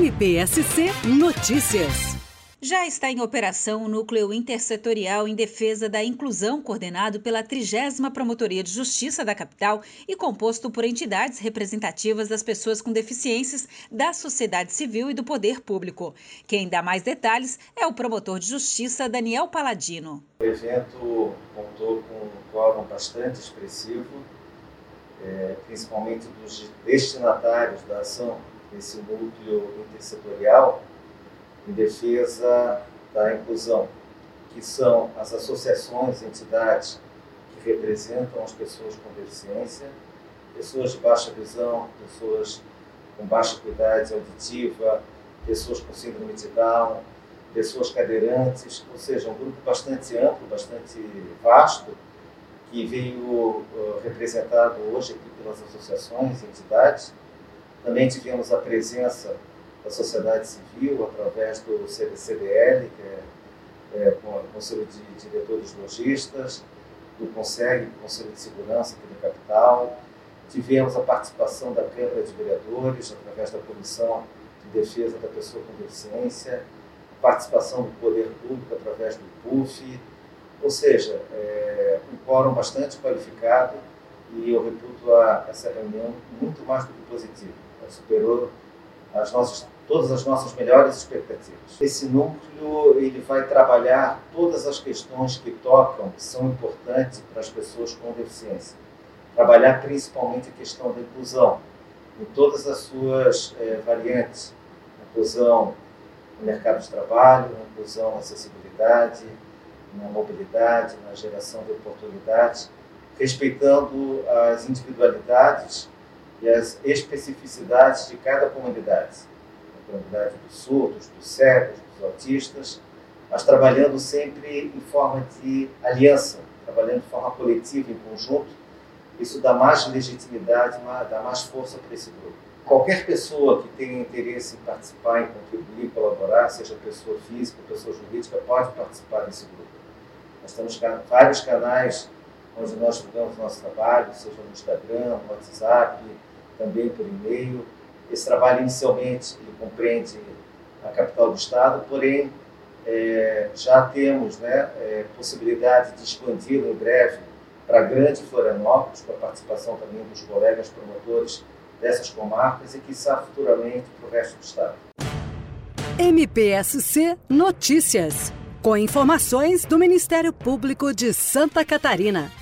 NPSC Notícias. Já está em operação o Núcleo Intersetorial em Defesa da Inclusão, coordenado pela 30 Promotoria de Justiça da capital e composto por entidades representativas das pessoas com deficiências, da sociedade civil e do poder público. Quem dá mais detalhes é o promotor de justiça Daniel Paladino. O evento contou com um quórum bastante expressivo, é, principalmente dos destinatários da ação desse núcleo intersetorial em defesa da inclusão, que são as associações, entidades que representam as pessoas com deficiência, pessoas de baixa visão, pessoas com baixa acuidade auditiva, pessoas com síndrome de Down, pessoas cadeirantes, ou seja, um grupo bastante amplo, bastante vasto, que veio uh, representado hoje aqui pelas associações entidades. Também tivemos a presença da sociedade civil, através do CDL, que é, é o Conselho de Diretores Logistas, do CONSEG, Conselho de Segurança aqui da capital. Tivemos a participação da Câmara de Vereadores, através da Comissão de Defesa da Pessoa com Deficiência, participação do Poder Público através do PUF, ou seja, é, um quórum bastante qualificado e eu reputo a, essa reunião muito mais do que positiva. Ela superou as nossas, todas as nossas melhores expectativas. Esse núcleo ele vai trabalhar todas as questões que tocam, que são importantes para as pessoas com deficiência. Trabalhar principalmente a questão da inclusão, em todas as suas é, variantes. Inclusão no mercado de trabalho, inclusão na acessibilidade, na mobilidade, na geração de oportunidades, respeitando as individualidades e as especificidades de cada comunidade, a comunidade dos surdos, dos cegos, dos autistas, mas trabalhando sempre em forma de aliança, trabalhando de forma coletiva, em conjunto. Isso dá mais legitimidade, dá mais força para esse grupo. Qualquer pessoa que tenha interesse em participar, em contribuir, colaborar, seja pessoa física, pessoa jurídica, pode participar desse grupo. Nós temos vários canais onde nós divulgamos nosso trabalho, seja no Instagram, no WhatsApp, também por e-mail. Esse trabalho, inicialmente, ele compreende a capital do Estado, porém, é, já temos né, é, possibilidade de expandi-lo em breve para a grande Florianópolis, com a participação também dos colegas promotores dessas comarcas e, quiçá, futuramente para o resto do Estado. MPSC Notícias, com informações do Ministério Público de Santa Catarina.